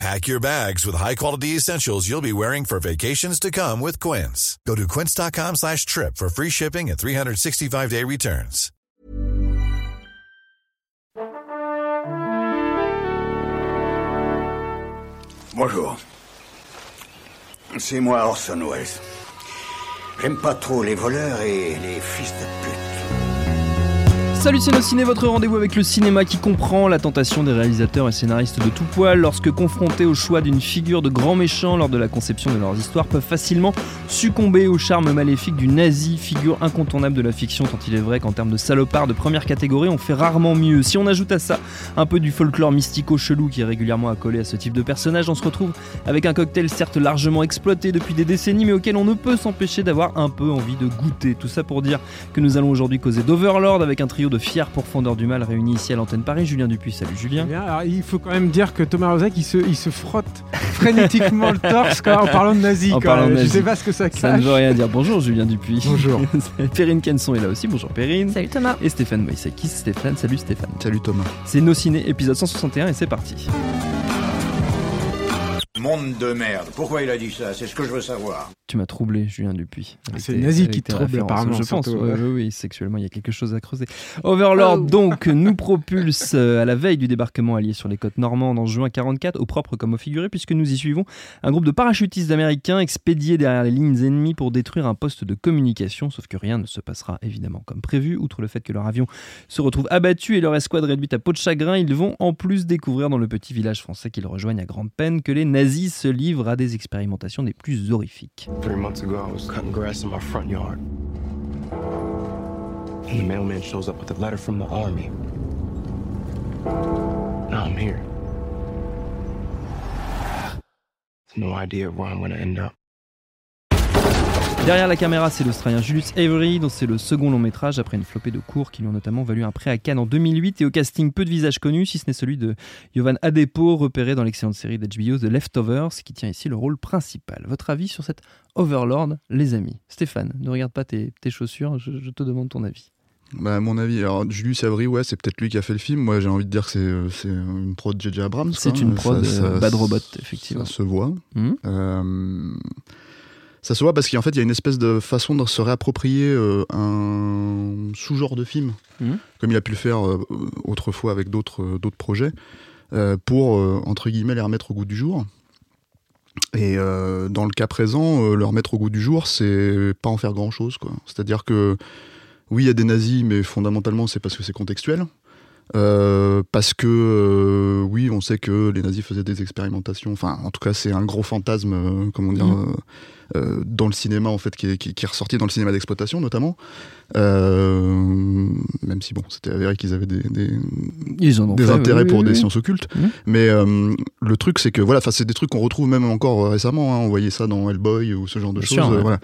Pack your bags with high-quality essentials you'll be wearing for vacations to come with Quince. Go to quince.com slash trip for free shipping and 365-day returns. Bonjour. C'est moi Orson Welles. J'aime pas trop les voleurs et les fils de pute. Salut Ciné, votre rendez-vous avec le cinéma qui comprend la tentation des réalisateurs et scénaristes de tout poil lorsque confrontés au choix d'une figure de grand méchant lors de la conception de leurs histoires peuvent facilement succomber au charme maléfique du nazi, figure incontournable de la fiction tant il est vrai qu'en termes de salopard de première catégorie on fait rarement mieux. Si on ajoute à ça un peu du folklore mystico-chelou qui est régulièrement accolé à ce type de personnage, on se retrouve avec un cocktail certes largement exploité depuis des décennies mais auquel on ne peut s'empêcher d'avoir un peu envie de goûter. Tout ça pour dire que nous allons aujourd'hui causer d'Overlord avec un trio de fiers pourfendeurs du mal réunis ici à l'antenne Paris. Julien Dupuis, salut Julien. alors, il faut quand même dire que Thomas Rozek, il se, il se frotte frénétiquement le torse en parlant de nazi. En parlant de nazi. Je sais pas ce que ça cache. Ça ne veut rien dire. Bonjour Julien Dupuis. Bonjour. Perrine Kenson est là aussi. Bonjour Perrine. Salut Thomas. Et Stéphane Moïsakis. Stéphane, salut Stéphane. Salut Thomas. C'est Nos Ciné, épisode 161 et c'est parti. Monde de merde. Pourquoi il a dit ça? C'est ce que je veux savoir. Tu m'as troublé, Julien Dupuis. C'est nazi qui te trouble, apparemment. Je pense, oui, oui, sexuellement, il y a quelque chose à creuser. Overlord, oh. donc, nous propulse euh, à la veille du débarquement allié sur les côtes normandes en juin 44, au propre comme au figuré, puisque nous y suivons un groupe de parachutistes américains expédiés derrière les lignes ennemies pour détruire un poste de communication, sauf que rien ne se passera évidemment comme prévu. Outre le fait que leur avion se retrouve abattu et leur escouade réduite à peau de chagrin, ils vont en plus découvrir dans le petit village français qu'ils rejoignent à grande peine que les nazis se livrent à des expérimentations des plus horrifiques. Three months ago, I was cutting grass in my front yard. And the mailman shows up with a letter from the army. Now I'm here. No idea where I'm gonna end up. Derrière la caméra, c'est l'Australien Julius Avery, dont c'est le second long métrage après une flopée de cours qui lui ont notamment valu un prêt à Cannes en 2008 et au casting peu de visages connus, si ce n'est celui de Yovan Adepo, repéré dans l'excellente série d'HBO The Leftovers, qui tient ici le rôle principal. Votre avis sur cette Overlord, les amis? Stéphane, ne regarde pas tes, chaussures, je, te demande ton avis. Bah, mon avis, alors Julius Avery, ouais, c'est peut-être lui qui a fait le film. Moi, j'ai envie de dire que c'est, une prod J.J. Abrams. C'est une prod euh, Bad Robot, effectivement. Ça se voit. Mmh. Euh, ça se voit parce qu'en fait, il y a une espèce de façon de se réapproprier euh, un sous-genre de film, mhm. comme il a pu le faire euh, autrefois avec d'autres euh, d'autres projets, pour, entre guillemets, les remettre au goût du jour. Et dans le cas présent, le remettre au goût du jour, c'est pas en faire grand-chose. C'est-à-dire que, oui, il y a des nazis, mais fondamentalement, c'est parce que c'est contextuel. Parce que oui, on sait que les nazis faisaient des expérimentations. Enfin, en tout cas, c'est un gros fantasme, comment dire. Euh, dans le cinéma en fait qui est, qui, est, ressorti dans le cinéma d'exploitation notamment euh, même si bon c'était avéré qu'ils avaient des, des, des intérêts pour des sciences occultes mmh. mais euh, le truc c'est que voilà c'est des trucs qu'on retrouve même encore récemment hein, on voyait ça dans Hellboy ou ce genre de choses voilà.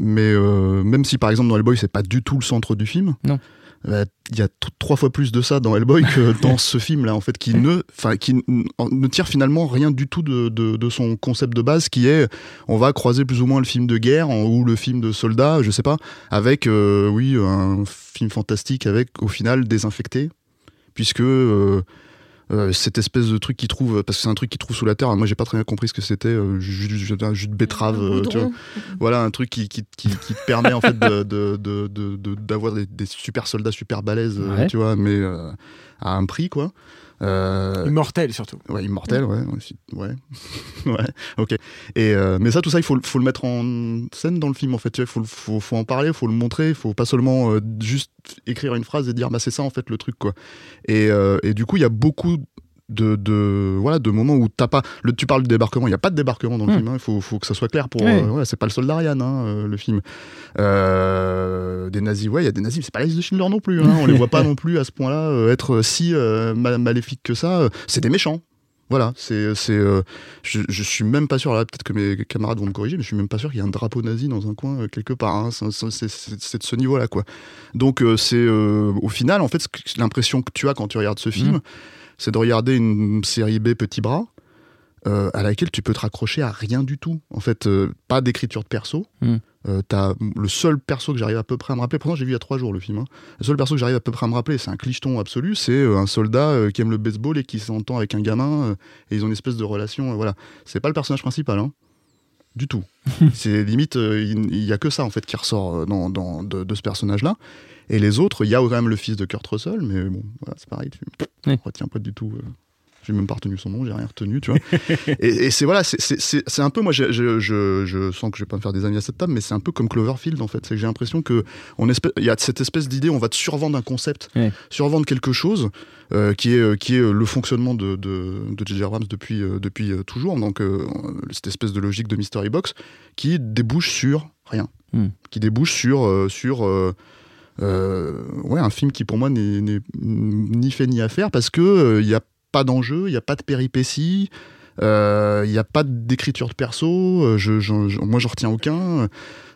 mais même si par exemple dans Hellboy c'est pas du tout le centre du film non euh, il y a trois fois plus de ça dans Hellboy que dans ce film-là, en fait, qui ne, enfin, qui ne tire finalement rien du tout de, de, son concept de base, qui est, on va croiser plus ou moins le film de guerre ou le film de soldat, je sais pas, avec, euh, oui, un film fantastique avec, au final, désinfecté, puisque euh, euh, cette espèce de truc qui trouve parce que c'est un truc qui trouve sous la terre moi j'ai pas très bien compris ce que c'était euh, jus, de betterave euh, tu vois. voilà un truc qui, qui, qui, qui te permet en fait d'avoir de, de, de, des, des, super soldats super balèzes tu vois mais à un prix quoi euh... Immortel surtout. Ouais, immortel, ouais. Ouais, ouais. ok. Et, euh, mais ça, tout ça, il faut, faut, le mettre en scène dans le film, en fait. Il faut, faut, faut, en parler, il faut le montrer, il faut pas seulement euh, juste écrire une phrase et dire, bah, c'est ça, en fait, le truc, quoi. Et, et du coup, il y a beaucoup de, de, voilà, de moments où t'as pas. Le, tu parles du débarquement, il n'y a pas de débarquement dans le hmm. film. Il hein. faut, faut, que ça soit clair pour. Euh, c'est pas le soldat Ryan, hein, euh, le film. Euh, des nazis, ouais, il y a des nazis. C'est pas la liste de Schindler non plus. Hein, on les voit pas non plus à ce point-là être si maléfiques que ça. C'est des méchants. Voilà, c'est, c'est, euh, je, je suis même pas sûr, là peut-être que mes camarades vont me corriger, mais je suis même pas sûr qu'il y ait un drapeau nazi dans un coin euh, quelque part. Hein. C'est, c'est, c'est, de ce niveau-là, quoi. Donc euh, c'est au final, en fait, l'impression que tu as quand tu regardes ce film, mmh. C'est de regarder une série B petit bras. à laquelle tu peux te raccrocher à rien du tout. En fait, pas d'écriture de perso, mmh. Euh, t'as le seul perso que j'arrive à peu près à me rappeler, pourtant j'ai vu il y a trois jours le film, hein. le seul perso que j'arrive à peu près à me rappeler, c'est un clicheton absolu, c'est euh, un soldat euh, qui aime le baseball et qui s'entend avec un gamin, et ils ont une espèce de relation, voilà. C'est pas le personnage principal, hein. du tout. c'est limite, il y, a que ça en fait qui ressort dans, dans de, ce personnage-là. Et les autres, il y a quand même le fils de Kurt Russell, mais bon, voilà, c'est pareil, tu ne retiens pas du tout j'ai même pas retenu son nom, j'ai rien retenu, tu vois. et, c'est voilà, c'est un peu, moi, je, je, je, sens que je vais pas me faire des amis à cette table, mais c'est un peu comme Cloverfield en fait. C'est que j'ai l'impression que on il y a cette espèce d'idée, on va te survendre un concept, survendre quelque chose euh, qui est euh, qui est le fonctionnement de de, de J.J. Abrams depuis euh, depuis toujours. Donc cette espèce de logique de Mystery Box qui débouche sur rien, hmm. qui débouche sur sur ouais, un film qui pour moi n'est ni fait ni à faire parce que il y a pas d'enjeu, il n'y a pas de péripéties, euh, il n'y a pas d'écriture de perso, euh, je, je, moi j'en retiens aucun.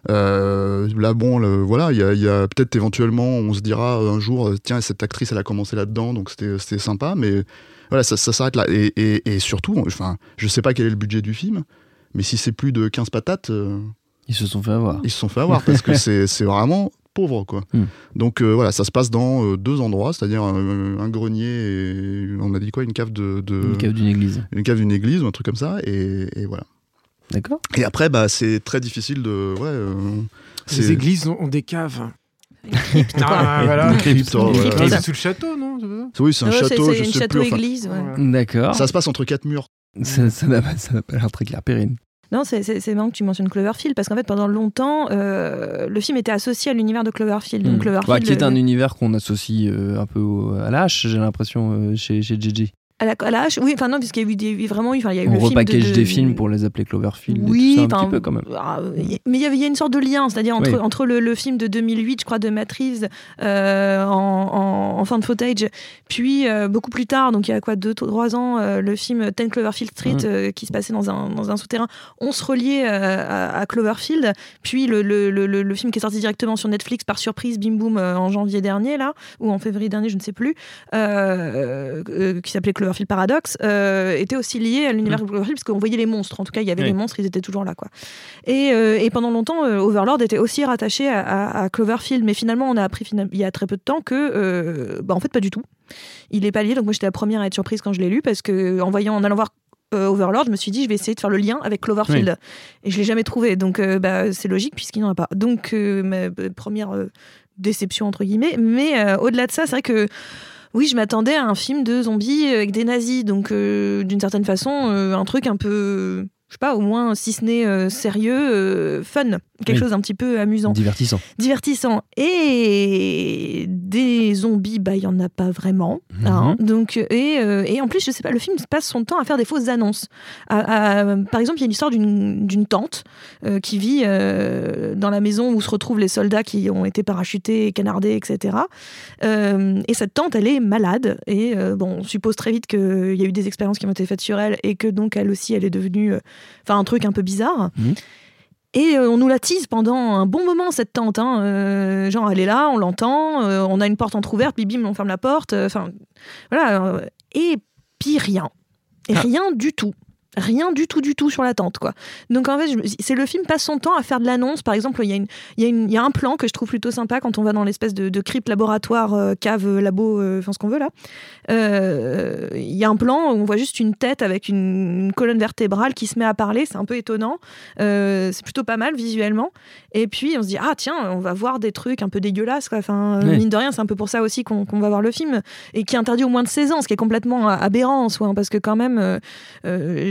Euh, là, bon, voilà, il y a, peut-être éventuellement, on se dira un jour, tiens, cette actrice, elle a commencé là-dedans, donc c'était sympa, mais voilà, ça, s'arrête là. Et, surtout, enfin, je sais pas quel est le budget du film, mais si c'est plus de 15 patates. ils se sont fait avoir. Ils se sont fait avoir parce que c'est vraiment quoi. Hmm. Donc euh, voilà, ça se passe dans euh, deux endroits, c'est-à-dire un, grenier et on a dit quoi, une cave de, une cave d'une église, une cave d'une église ou un truc comme ça et, voilà. D'accord. Et après bah c'est très difficile de ouais. Euh, Les églises ont, des caves. ah, voilà. C'est sous le château, non Oui, c'est un château. C'est une château-église. D'accord. Ça se passe entre quatre murs. Ça n'a pas l'air très clair, Périne. Non, c'est marrant que tu mentionnes Cloverfield parce qu'en fait, pendant longtemps, euh, le film était associé à l'univers de Cloverfield. Donc, hmm. Cloverfield qui est un univers qu'on associe euh, un peu à l'âge, j'ai l'impression, euh, chez, chez JJ à la, à oui, enfin non, puisqu'il y a eu des, vraiment, enfin il y a eu On le repackage des films pour les appeler Cloverfield. Oui, et tout ça, un petit peu quand même. Ah, mais il y, y a une sorte de lien, c'est-à-dire entre, entre le, le, film de 2008, je crois, de Matt Reeves euh, en, en, fin de footage, puis euh, beaucoup plus tard, donc il y a quoi, deux, trois ans, euh, le film Ten Cloverfield Street qui se passait dans un, dans un souterrain. On se reliait à, Cloverfield, puis le, le, le, film qui est sorti directement sur Netflix par surprise, Bim Boom, en janvier dernier là, ou en février dernier, je ne sais plus, qui s'appelait Cloverfield Paradox. Euh, était aussi lié à l'univers de mm. Cloverfield parce qu'on voyait les monstres. En tout cas, il y avait les monstres, ils étaient toujours là, quoi. Et, euh, et pendant longtemps, euh, Overlord était aussi rattaché à, Cloverfield, mais finalement, on a appris il y a très peu de temps que, bah, en fait, pas du tout. Il est pas lié, donc moi j'étais la première à être surprise quand je l'ai lu parce que en voyant, en allant voir Overlord, je me suis dit, je vais essayer de faire le lien avec Cloverfield. Et je l'ai jamais trouvé. Donc, bah, c'est logique puisqu'il n'en a pas. Donc, ma première déception, entre guillemets. Mais au-delà de ça, c'est vrai que oui, je m'attendais à un film de zombies avec des nazis, donc euh, d'une certaine façon, euh, un truc un peu je sais pas, au moins, si ce n'est euh, sérieux, fun, quelque chose un petit peu amusant. Divertissant. Divertissant. Et des zombies, bah, il y en a pas vraiment. Mhm. Hein. donc, et, euh, et, en plus, je sais pas, le film passe son temps à faire des fausses annonces. par exemple, il y a l'histoire d'une tante qui vit dans la maison où se retrouvent les soldats qui ont été parachutés, canardés, etc. et cette tante, elle est malade. Et bon, on suppose très vite qu'il y a eu des expériences qui ont été faites sur elle et que donc elle aussi, elle est devenue Enfin, un truc un peu bizarre. Mhm. Et euh, on nous la tease pendant un bon moment, cette tente. Hein. Euh, genre, elle est là, on l'entend, euh, on a une porte entrouverte, puis bim, on ferme la porte. Enfin, voilà. Et puis rien. Et ah. rien du tout rien du tout du tout sur la tente quoi. Donc en fait c'est le film passe son temps à faire de l'annonce. Par exemple il y, a il, y a un plan que je trouve plutôt sympa quand on va dans l'espèce de, de crypte laboratoire euh, cave euh, labo euh, enfin ce qu'on veut là. Il y a un plan où on voit juste une tête avec une, colonne vertébrale qui se met à parler. C'est un peu étonnant. C'est plutôt pas mal visuellement. Et puis on se dit ah tiens on va voir des trucs un peu dégueulasses quoi. enfin mine de rien c'est un peu pour ça aussi qu'on va voir le film et qui est interdit au moins de 16 ans ce qui est complètement aberrant en soi hein, parce que quand même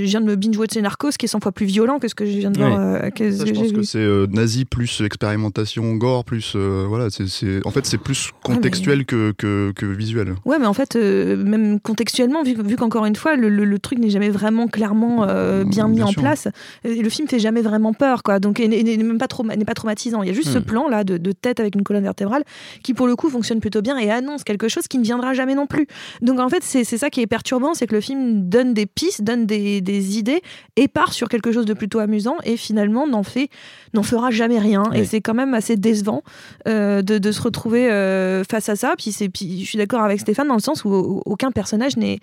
viens de me binge-watcher Narcos, qui est 100 fois plus violent que ce que je viens de voir. Euh, je pense que c'est nazi plus expérimentation gore, plus. voilà, c'est, en fait, c'est plus contextuel que, que, que, visuel. Ouais, mais en fait, même contextuellement, vu, vu qu'encore une fois, le, le, truc n'est jamais vraiment clairement bien mis en place, le film fait jamais vraiment peur, quoi. Donc, n'est même pas, trop, n'est pas traumatisant. Il y a juste ce hmm. plan-là de, de, tête avec une colonne vertébrale qui, pour le coup, fonctionne plutôt bien et annonce quelque chose qui ne viendra jamais non plus. Donc, en fait, c'est ça qui est perturbant, c'est que le film donne des pistes, donne des, des, idées et part sur quelque chose de plutôt amusant et finalement n'en fait n'en fera jamais rien. Et c'est quand même assez décevant euh, de, de, se retrouver euh, face à ça. Puis, puis je suis d'accord avec Stéphane dans le sens où aucun personnage n'est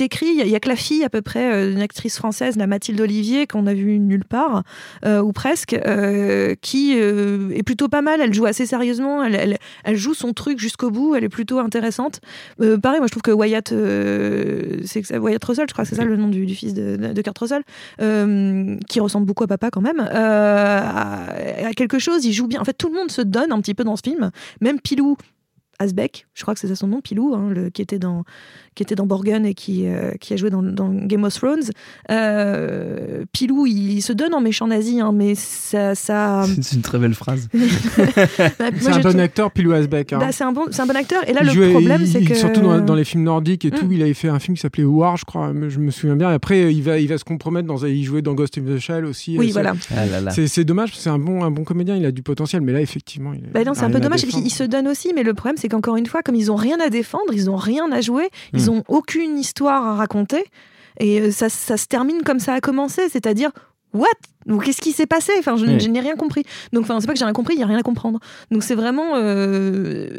écrit. Il n'y a, que la fille à peu près, euh, une actrice française, la Mathilde Olivier, qu'on a vue nulle part, ou presque, qui est plutôt pas mal. Elle joue assez sérieusement, elle, elle, elle joue son truc jusqu'au bout, elle est plutôt intéressante. pareil, moi je trouve que Wyatt, c'est Wyatt Russell, je crois que c'est ça le nom du, fils de, de, Kurt Russell, qui ressemble beaucoup à papa quand même à, quelque chose, il joue bien. En fait, tout le monde se donne un petit peu dans ce film. Même Pilou, Asbeck, je crois que c'est ça son nom, Pilou, hein, le, qui était dans qui était dans Borgen et qui, euh, qui a joué dans, Game of Thrones. Euh, Pilou, il, se donne en méchant nazi, hein, mais ça. ça... C'est une très belle phrase. Bah, c'est un bon acteur, Pilou Asbeck. Hein. Bah, c'est un, bon, un bon acteur. Et là, le problème, c'est que. Surtout dans, les films nordiques et tout, mm. il avait fait un film qui s'appelait War, je crois, je me souviens bien. Et après, il va, il va se compromettre dans. Il jouait dans Ghost in the Shell aussi. Oui, voilà. Ah c'est dommage, c'est un bon, un bon comédien, il a du potentiel, mais là, effectivement. Il bah non, c'est un peu dommage. Il, se donne aussi, mais le problème, c'est qu'encore une fois, comme ils ont rien à défendre, ils ont rien à jouer, ils mm. ont aucune histoire à raconter. Et euh, ça, ça se termine comme ça a commencé, c'est-à-dire What? Qu'est-ce qui s'est passé? Enfin, je, n'ai rien compris. Donc, enfin, c'est pas que j'ai rien compris, il y a rien à comprendre. Donc, c'est vraiment, euh,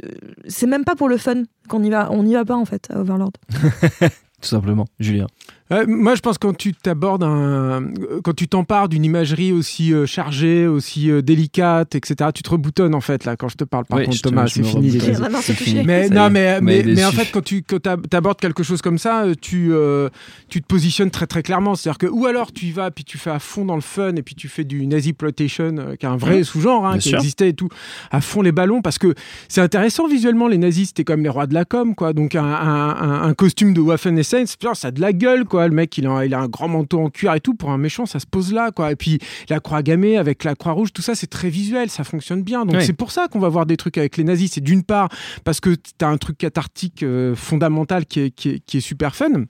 c'est même pas pour le fun qu'on y va. On n'y va pas en fait à Overlord. Tout simplement, Julien. Euh, moi, je pense que quand tu t'abordes un, quand tu t'empares d'une imagerie aussi euh, chargée, aussi euh, délicate, etc., tu te reboutonnes en fait là quand je te parle. Par contre, Thomas, c'est fini. Mais non, mais mais, mais, en fait, quand tu quand abordes quelque chose comme ça, tu tu te positionnes très très clairement. C'est-à-dire que ou alors tu y vas puis tu fais à fond dans le fun et puis tu fais du nazi ploitation, qui est un vrai sous-genre hein, qui existait et tout, à fond les ballons parce que c'est intéressant visuellement. Les nazis, c'était comme les rois de la com, quoi. Donc un, un, un costume de Waffen Essence, ça a de la gueule, quoi le mec, il a, il a un grand manteau en cuir et tout. Pour un méchant, ça se pose là, quoi. Et puis la croix gammée avec la croix rouge, tout ça, c'est très visuel, ça fonctionne bien. Donc c'est pour ça qu'on va voir des trucs avec les nazis. C'est d'une part parce que tu as un truc cathartique euh, fondamental qui est, qui est super fun.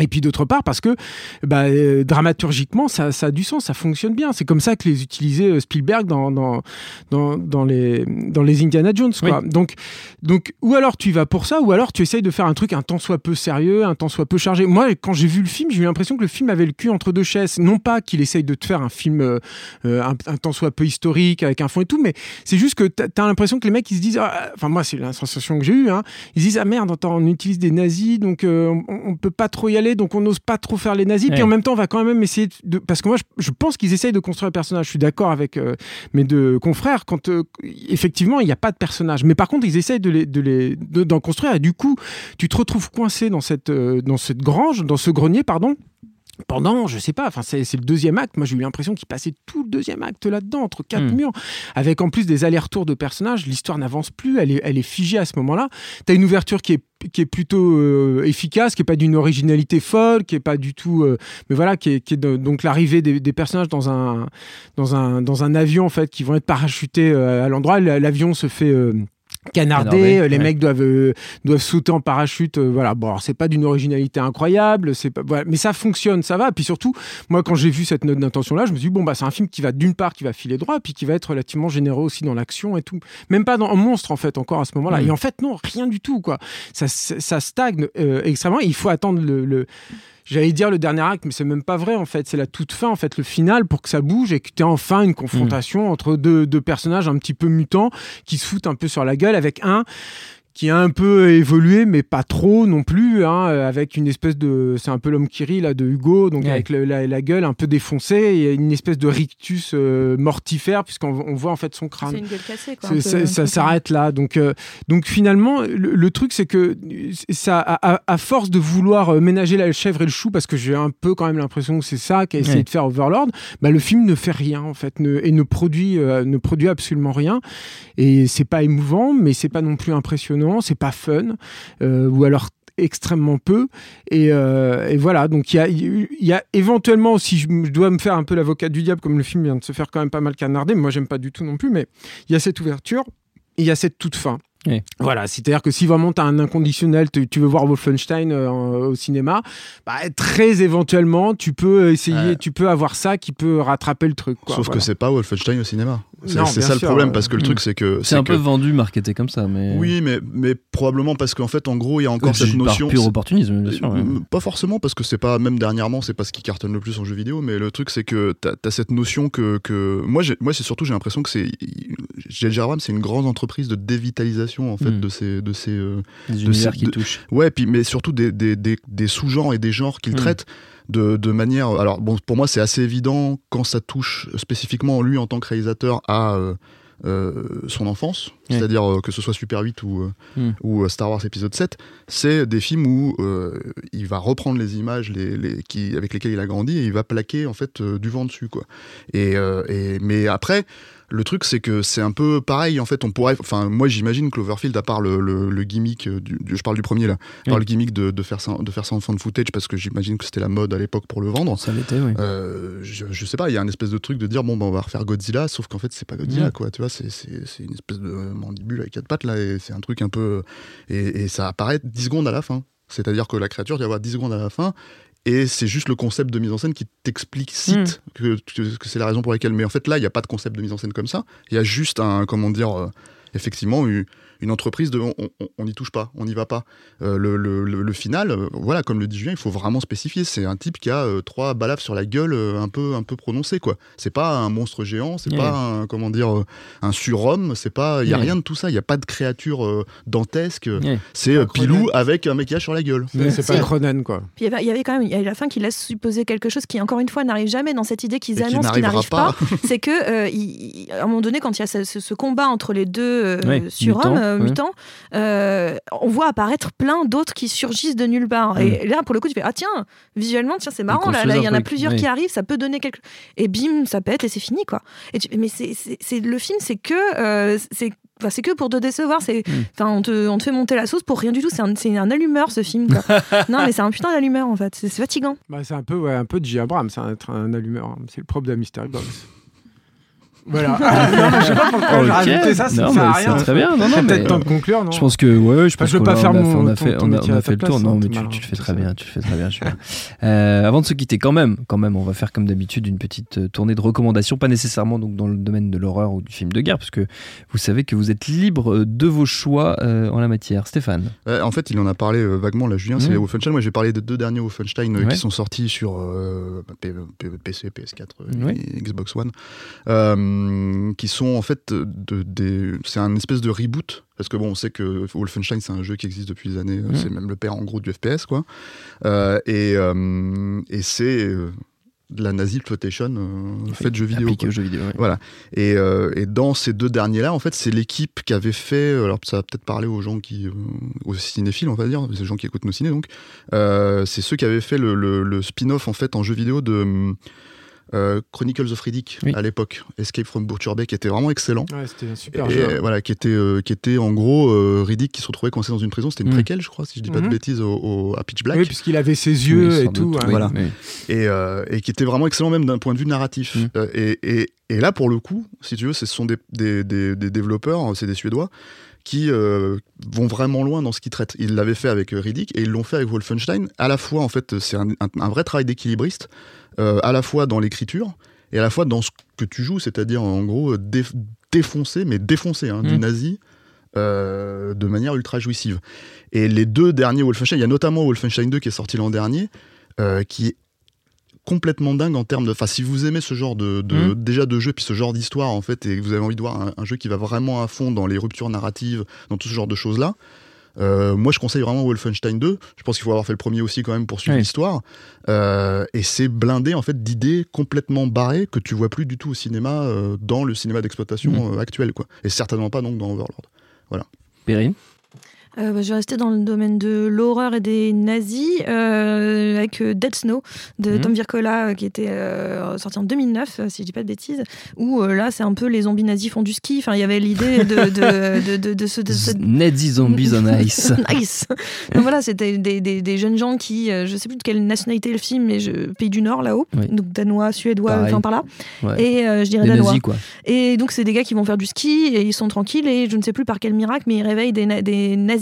Et puis d'autre part parce que bah, euh, dramaturgiquement ça, ça, a du sens, ça fonctionne bien. C'est comme ça que les utilisait euh, Spielberg dans, dans, dans, dans, les, dans les Indiana Jones. Quoi. Donc, donc ou alors tu y vas pour ça, ou alors tu essayes de faire un truc un tant soit peu sérieux, un tant soit peu chargé. Moi quand j'ai vu le film, j'ai eu l'impression que le film avait le cul entre deux chaises. Non pas qu'il essaye de te faire un film euh, un, un, tant soit peu historique avec un fond et tout, mais c'est juste que tu as, l'impression que les mecs ils se disent, ah, enfin moi c'est la sensation que j'ai eue, hein, ils se disent ah merde, on utilise des nazis donc on, on peut pas trop y aller donc on n'ose pas trop faire les nazis. Puis en même temps, on va quand même essayer de. Parce que moi, je, pense qu'ils essayent de construire un personnage. Je suis d'accord avec euh, mes deux confrères quand euh, effectivement, il n'y a pas de personnage. Mais par contre, ils essayent de les, de les, d'en construire. Et du coup, tu te retrouves coincé dans cette, euh, dans cette grange, dans ce grenier, pardon pendant, je sais pas, enfin c'est le deuxième acte. Moi, j'ai eu l'impression qu'il passait tout le deuxième acte là-dedans, entre quatre hmm. murs, avec en plus des allers-retours de personnages. L'histoire n'avance plus, elle est, elle est figée à ce moment-là. Tu as une ouverture qui est qui est plutôt euh, efficace, qui est pas d'une originalité folle, qui est pas du tout, euh, mais voilà, qui est, qui est donc l'arrivée des, des, personnages dans un dans un dans un avion en fait, qui vont être parachutés euh, à l'endroit. L'avion se fait canardé, euh, les mecs doivent euh, doivent sauter en parachute euh, voilà. Bon c'est pas d'une originalité incroyable c'est pas mais ça fonctionne ça va. Et puis surtout moi quand j'ai vu cette note d'intention là je me suis dit bon bah c'est un film qui va d'une part qui va filer droit puis qui va être relativement généreux aussi dans l'action et tout. Même pas dans un monstre en fait encore à ce moment-là. Mm. et en fait non rien du tout quoi. Ça ça stagne extrêmement. Il faut attendre le j'allais dire le dernier acte, mais c'est même pas vrai en fait. C'est la toute fin, en fait, le final pour que ça bouge et que tu aies enfin une confrontation mm. entre deux, deux, personnages un petit peu mutants qui se foutent un peu sur la gueule avec un qui a un peu évolué, mais pas trop non plus, hein, avec une espèce de, c'est un peu l'homme qui rit là de Hugo, donc avec la, gueule un peu défoncée et une espèce de rictus euh, mortifère puisqu'on voit en fait son crâne. C'est une gueule cassée. Quoi, ça s'arrête là, donc euh, donc finalement le, truc c'est que ça, à, force de vouloir euh, ménager la chèvre et le chou, parce que j'ai un peu quand même l'impression que c'est ça qu'a essayé de faire Overlord, bah, le film ne fait rien en fait, ne, et ne produit ne produit absolument rien, et c'est pas émouvant, mais c'est pas non plus impressionnant c'est pas fun, euh, ou alors extrêmement peu. Et, voilà, donc il y a, y a, éventuellement, si je, dois me faire un peu l'avocat du diable, comme le film vient de se faire quand même pas mal canarder, moi j'aime pas du tout non plus, mais il y a cette ouverture, il y a cette toute fin. Voilà, c'est-à-dire que si vraiment tu as un inconditionnel, tu, veux voir Wolfenstein euh, au cinéma, bah, très éventuellement, tu peux essayer, tu peux avoir ça qui peut rattraper le truc. Sauf que c'est pas Wolfenstein au cinéma. C'est ça le problème, parce que le truc, mm. c'est que. C'est un peu vendu, marketé comme ça. mais Oui, mais, mais probablement parce qu'en fait, en gros, il y a encore cette notion. Par pur opportunisme, bien sûr. Pas forcément, parce que c'est pas, même dernièrement, c'est pas ce qui cartonne le plus en jeu vidéo, mais le truc, c'est que tu as, cette notion que. que... Moi, moi c'est surtout, j'ai l'impression que c'est. J.J. c'est une grande entreprise de dévitalisation, en fait, mm. de ces. De ces euh, des univers qui touchent. Ouais, puis, mais surtout des, des, des, des sous-genres et des genres qu'il mm. traite de, manière. Alors, bon, pour moi, c'est assez évident quand ça touche spécifiquement lui en tant que réalisateur à. Euh, euh, son enfance, c'est-à-dire euh, que ce soit Super 8 ou, hmm. ou Star Wars épisode 7, c'est des films où il va reprendre les images les, les, qui, avec lesquelles il a grandi et il va plaquer en fait du vent dessus. Quoi. Et, et, mais après, le truc, c'est que c'est un peu pareil. En fait, on pourrait. Enfin, moi, j'imagine Cloverfield, à part le, le, gimmick, euh, du, je parle du premier là, par le gimmick de, de, faire ça, de faire ça en fan footage, parce que j'imagine que c'était la mode à l'époque pour le vendre. Ça l'était, oui. Euh, je, je, sais pas, il y a un espèce de truc de dire bon, ben, on va refaire Godzilla, sauf qu'en fait, c'est pas Godzilla, mm. quoi. Tu vois, c'est une espèce de mandibule avec quatre pattes là, et c'est un truc un peu. Et, et ça apparaît 10 secondes à la fin. C'est-à-dire que la créature doit avoir 10 secondes à la fin et c'est juste le concept de mise en scène qui t'explicite hmm. que, que, c'est la raison pour laquelle. Mais en fait, là, il n'y a pas de concept de mise en scène comme ça. Il y a juste un, comment dire, euh, effectivement, une entreprise de on n'y touche pas, on n'y va pas. Euh, le, le, le, final, euh, voilà, comme le dit Julien, il faut vraiment spécifier. C'est un type qui a euh, trois balafres sur la gueule un peu un peu prononcées quoi. C'est pas un monstre géant, c'est pas un, comment dire un surhomme, c'est pas il y a rien de tout ça. Il y a pas de créature dantesque. C'est Pilou avec un maquillage sur la gueule. C'est pas Cronen quoi. il y, avait, quand même il y a la fin qui laisse supposer quelque chose qui encore une fois n'arrive jamais dans cette idée qu'ils annoncent qui n'arrive pas. c'est que à un moment donné quand il y a ce, combat entre les deux surhommes mutants, euh, on voit apparaître plein d'autres qui surgissent de nulle part. Et là, pour le coup, tu fais Ah, tiens, visuellement, tiens, c'est marrant, là, il y en a plusieurs qui arrivent, ça peut donner quelque. Et bim, ça pète et c'est fini, quoi. Et Mais c'est le film, c'est que. Euh, c'est c'est que pour te décevoir. C'est, mm. enfin, on, te, on te fait monter la sauce pour rien du tout. C'est un, un, allumeur ce film. non, mais c'est un putain d'allumeur en fait. C'est, fatigant. Bah, c'est un peu, ouais, un peu de J. Abrams, c'est un, un allumeur. Hein. C'est le propre de la Mystery Box. Voilà. non, je sais pas pourquoi j'ai rajouté ça, ça sert à rien. Très bien, non, non. Peut-être temps de conclure, non Je pense que, ouais, je pense veux pas faire mon. On a fait, on a, fait le tour. Non, mais tu, le fais très bien, tu le fais très bien. euh, avant de se quitter, quand même, quand même, on va faire comme d'habitude une petite euh, tournée de recommandations, pas nécessairement donc dans le domaine de l'horreur ou du film de guerre, parce que vous savez que vous êtes libre euh, de vos choix euh, en la matière. Stéphane. en fait, il en a parlé vaguement là, Julien. C'est mmh. Wolfenstein. Moi, j'ai parlé des deux derniers Wolfenstein qui sont sortis sur PC, PS4 et Xbox One, qui sont en fait de, c'est un espèce de reboot parce que bon on sait que Wolfenstein c'est un jeu qui existe depuis des années mmh. c'est même le père en gros du FPS quoi euh, et, euh, et c'est euh, de la nazi exploitation euh, fait jeu vidéo. Jeu vidéo Voilà. Et, et, dans ces deux derniers-là, en fait, c'est l'équipe qui avait fait. Alors, ça va peut-être parler aux gens qui, aux cinéphiles, on va dire, ces gens qui écoutent nos ciné. Donc, c'est ceux qui avaient fait le, le, le spin-off en fait en jeu vidéo de euh, Chronicles of Riddick à l'époque, Escape from Butcher Bay, qui était vraiment excellent. Ouais, c'était un super jeu. Voilà, qui était, euh, qui était en gros euh, Riddick qui se retrouvait coincé dans une prison. C'était une mm. préquelle, je crois, si je dis pas de mm-hmm. bêtises, au, à Pitch Black. Oui, puisqu'il avait ses yeux et tout. Voilà. Et, et, qui était vraiment excellent même d'un point de vue narratif. Mm. Et, et, et, là, pour le coup, si tu veux, ce sont des, des, des, des développeurs, c'est des Suédois qui vont vraiment loin dans ce qu'ils traitent. Ils l'avaient fait avec Riddick et ils l'ont fait avec Wolfenstein. À la fois, en fait, c'est un, un, vrai travail d'équilibriste. Euh, à la fois dans l'écriture et à la fois dans ce que tu joues, c'est-à-dire en gros défoncer, mais défoncer hein, du mm. nazi euh, de manière ultra jouissive. Et les deux derniers Wolfenstein, il y a notamment Wolfenstein 2 qui est sorti l'an dernier, euh, qui est complètement dingue en termes de. Enfin, si vous aimez ce genre de, mm. déjà de jeu, puis ce genre d'histoire en fait, et que vous avez envie de voir un, jeu qui va vraiment à fond dans les ruptures narratives, dans tout ce genre de choses là, euh, moi, je conseille vraiment Wolfenstein 2. Je pense qu'il faut avoir fait le premier aussi quand même pour suivre l'histoire. Euh, et c'est blindé en fait d'idées complètement barrées que tu vois plus du tout au cinéma euh, dans le cinéma d'exploitation mm. actuel, quoi. Et certainement pas donc dans Overlord. Voilà. Perrine? Euh, bah, Je vais rester dans le domaine de l'horreur et des nazis euh, avec euh, Dead Snow de mhm. Tom Vircola qui était sorti en 2009, si je dis pas de bêtises, où là c'est un peu les zombies nazis font du ski. Enfin, il y avait l'idée de, de, de, de, ce. Nazi zombies on ice. nice. Donc voilà, c'était des, des, des, jeunes gens qui, je sais plus de quelle nationalité le film, mais je, pays du Nord là-haut, donc danois, suédois, enfin par là. Et je dirais danois. quoi. Et donc c'est des gars qui vont faire du ski et ils sont tranquilles et je ne sais plus par quel miracle, mais ils réveillent des, des nazis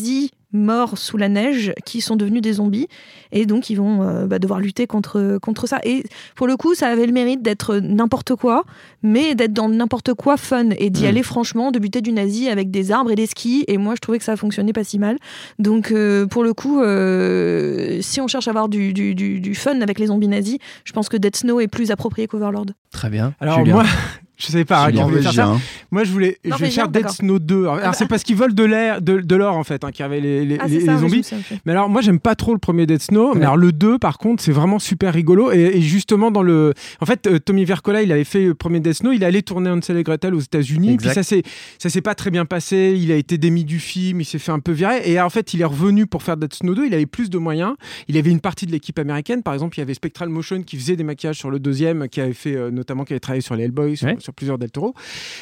morts sous la neige qui sont devenus des zombies. Et donc ils vont euh, bah, devoir lutter contre, contre ça. Et pour le coup ça avait le mérite d'être n'importe quoi mais d'être dans n'importe quoi fun et d'y mm. aller franchement de buter du nazi avec des arbres et des skis. Et moi je trouvais que ça fonctionnait pas si mal. Donc euh, pour le coup euh, si on cherche à avoir du, du, du, fun avec les zombies nazis je pense que Dead Snow est plus approprié qu'Overlord. Très bien. Alors moi je sais pas hein, faire ça. Moi, je voulais, je vais faire Dead Snow 2. Alors, c'est parce qu'ils veulent de l'air, de, de l'or en fait, hein, qui avait les, les, ah, les, zombies. mais alors, moi, j'aime pas trop le premier Dead Snow. Mais alors, le 2, par contre, c'est vraiment super rigolo. Et, justement, dans le, en fait, euh, Tommy Vercola, il avait fait le premier Dead Snow. Il allait tourner Hansel et Gretel aux États-Unis. Puis ça s'est, ça s'est pas très bien passé. Il a été démis du film. Il s'est fait un peu virer. Et en fait, il est revenu pour faire Dead Snow 2. Il avait plus de moyens. Il avait une partie de l'équipe américaine. Par exemple, il y avait Spectral Motion qui faisait des maquillages sur le deuxième, qui avait fait euh, notamment, qui avait travaillé sur les Hellboy, sur, sur plusieurs Del Toro.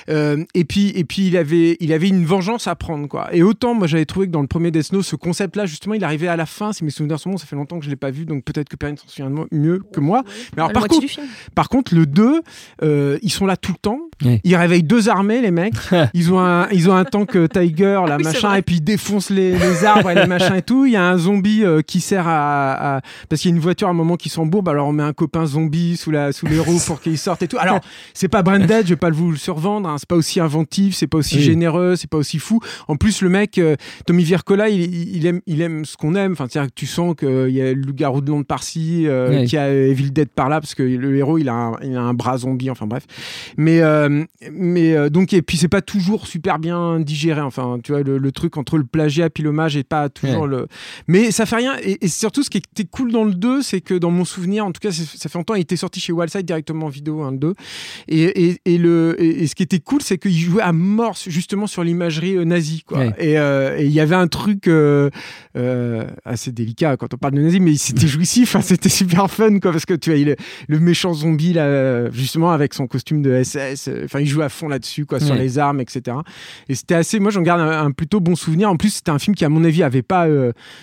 Euh, et puis, et puis il avait, il avait une vengeance à prendre, quoi. Et autant, moi, j'avais trouvé que dans le premier Death Note, ce concept-là, justement, il arrivait à la fin. Si mes souvenirs sont bons, ça fait longtemps que je l'ai pas vu, donc peut-être que Perrine s'en souvient mieux que moi. Mais alors, par contre, par contre, le 2, euh, ils sont là tout le temps. Ils réveillent deux armées, les mecs. ils ont un, ils ont un tank euh, Tiger, là, machin, et puis ils défoncent les, les, arbres et les machins et tout. Il y a un zombie qui sert à, parce qu'il y a une voiture à un moment qui s'embourbe, alors on met un copain zombie sous la, sous les roues pour qu'il sorte et tout. Alors, c'est pas Je vais pas vous le survendre, hein, c'est pas aussi inventif, c'est pas aussi généreux, c'est pas aussi fou. En plus, le mec, euh, Tommy Vircola, il, il, aime, il aime ce qu'on aime. Enfin, c'est-à-dire que tu sens qu'il y a le loup-garou de Londres par-ci, euh, qui a Evil Dead par-là, parce que le héros, il a un, il a un bras zombie, enfin bref. Mais, euh, mais donc, et puis c'est pas toujours super bien digéré. Enfin, tu vois, le, truc entre le plagiat et l'hommage est pas toujours le. Mais ça fait rien. Et, surtout, ce qui était cool dans le 2, c'est que dans mon souvenir, en tout cas, ça fait longtemps, il était sorti chez Wildside directement en vidéo, hein, le 2. Et, et, le, et, ce qui était cool, c'est qu'il jouait à mort justement sur l'imagerie euh, nazie. Quoi. Euh, et il y avait un truc euh, assez délicat quand on parle de nazi, mais c'était jouissif, hein, c'était super fun, quoi, parce que tu vois, il, le méchant zombie, là, justement, avec son costume de SS, enfin, il jouait à fond là-dessus, quoi, sur les armes, etc. Et c'était assez, moi, j'en garde un, plutôt bon souvenir. En plus, c'était un film qui, à mon avis, avait pas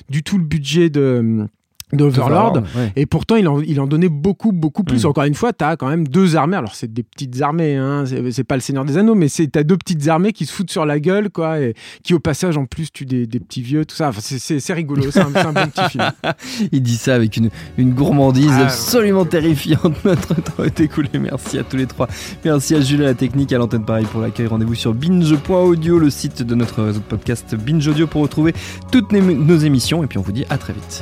du tout le budget de d'Overlord. Et pourtant, il en, il en donnait beaucoup, beaucoup plus. Mm. Encore une fois, tu as quand même deux armées. Alors, c'est des petites armées, hein. c'est pas le Seigneur des Anneaux, mais tu as deux petites armées qui se foutent sur la gueule, quoi, et qui, au passage, en plus, tuent des, des petits vieux, tout ça. Enfin, c'est rigolo, c'est un, un, bon petit film. il dit ça avec une, une gourmandise ah, absolument terrifiante. Notre temps est écoulé. Merci à tous les trois. Merci à Jules à la technique, à l'antenne Paris pour l'accueil. Rendez-vous sur binge.audio, le site de notre réseau de podcast Binge Audio pour retrouver toutes nos émissions. Et puis, on vous dit à très vite.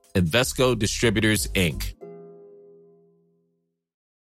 Invesco Distributors, Inc.